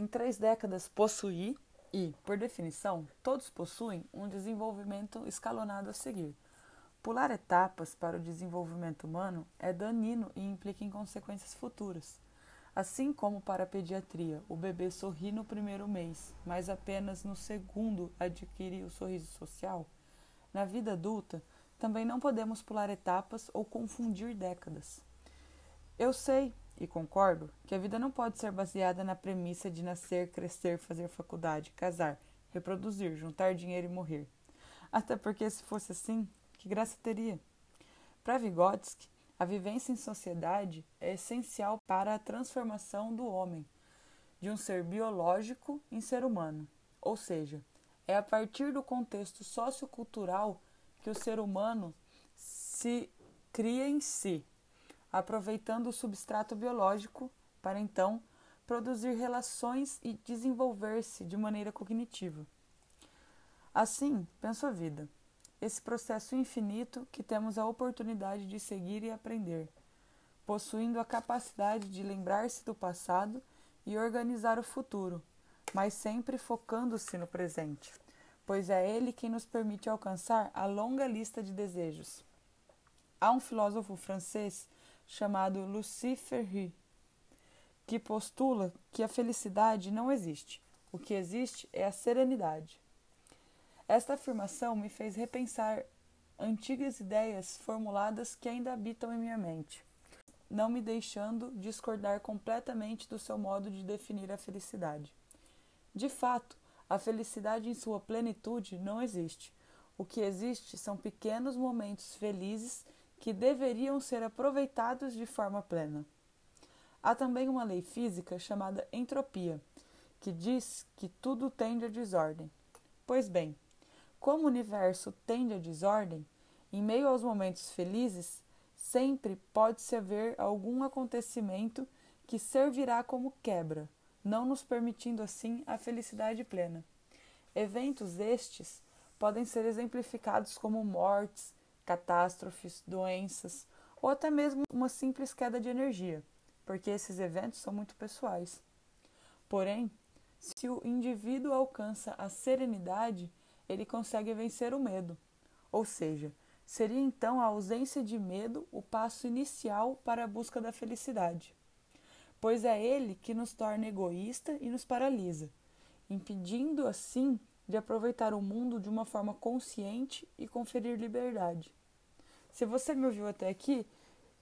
em três décadas possuir e, por definição, todos possuem um desenvolvimento escalonado a seguir. Pular etapas para o desenvolvimento humano é danino e implica em consequências futuras. Assim como para a pediatria, o bebê sorri no primeiro mês, mas apenas no segundo adquire o sorriso social, na vida adulta também não podemos pular etapas ou confundir décadas. Eu sei e concordo que a vida não pode ser baseada na premissa de nascer, crescer, fazer faculdade, casar, reproduzir, juntar dinheiro e morrer. Até porque, se fosse assim, que graça teria? Para Vygotsky, a vivência em sociedade é essencial para a transformação do homem, de um ser biológico em ser humano. Ou seja, é a partir do contexto sociocultural que o ser humano se cria em si, aproveitando o substrato biológico para então produzir relações e desenvolver-se de maneira cognitiva. Assim, penso a vida esse processo infinito que temos a oportunidade de seguir e aprender, possuindo a capacidade de lembrar-se do passado e organizar o futuro, mas sempre focando-se no presente, pois é ele quem nos permite alcançar a longa lista de desejos. Há um filósofo francês chamado Lucie Ferry que postula que a felicidade não existe. O que existe é a serenidade. Esta afirmação me fez repensar antigas ideias formuladas que ainda habitam em minha mente, não me deixando discordar completamente do seu modo de definir a felicidade. De fato, a felicidade em sua plenitude não existe. O que existe são pequenos momentos felizes que deveriam ser aproveitados de forma plena. Há também uma lei física chamada entropia, que diz que tudo tende à desordem. Pois bem, como o universo tende à desordem, em meio aos momentos felizes, sempre pode-se haver algum acontecimento que servirá como quebra, não nos permitindo assim a felicidade plena. Eventos estes podem ser exemplificados como mortes, catástrofes, doenças ou até mesmo uma simples queda de energia, porque esses eventos são muito pessoais. Porém, se o indivíduo alcança a serenidade, ele consegue vencer o medo. Ou seja, seria então a ausência de medo o passo inicial para a busca da felicidade. Pois é ele que nos torna egoísta e nos paralisa, impedindo assim de aproveitar o mundo de uma forma consciente e conferir liberdade. Se você me ouviu até aqui,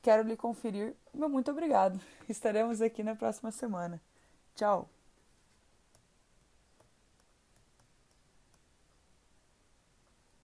quero lhe conferir meu muito obrigado. Estaremos aqui na próxima semana. Tchau!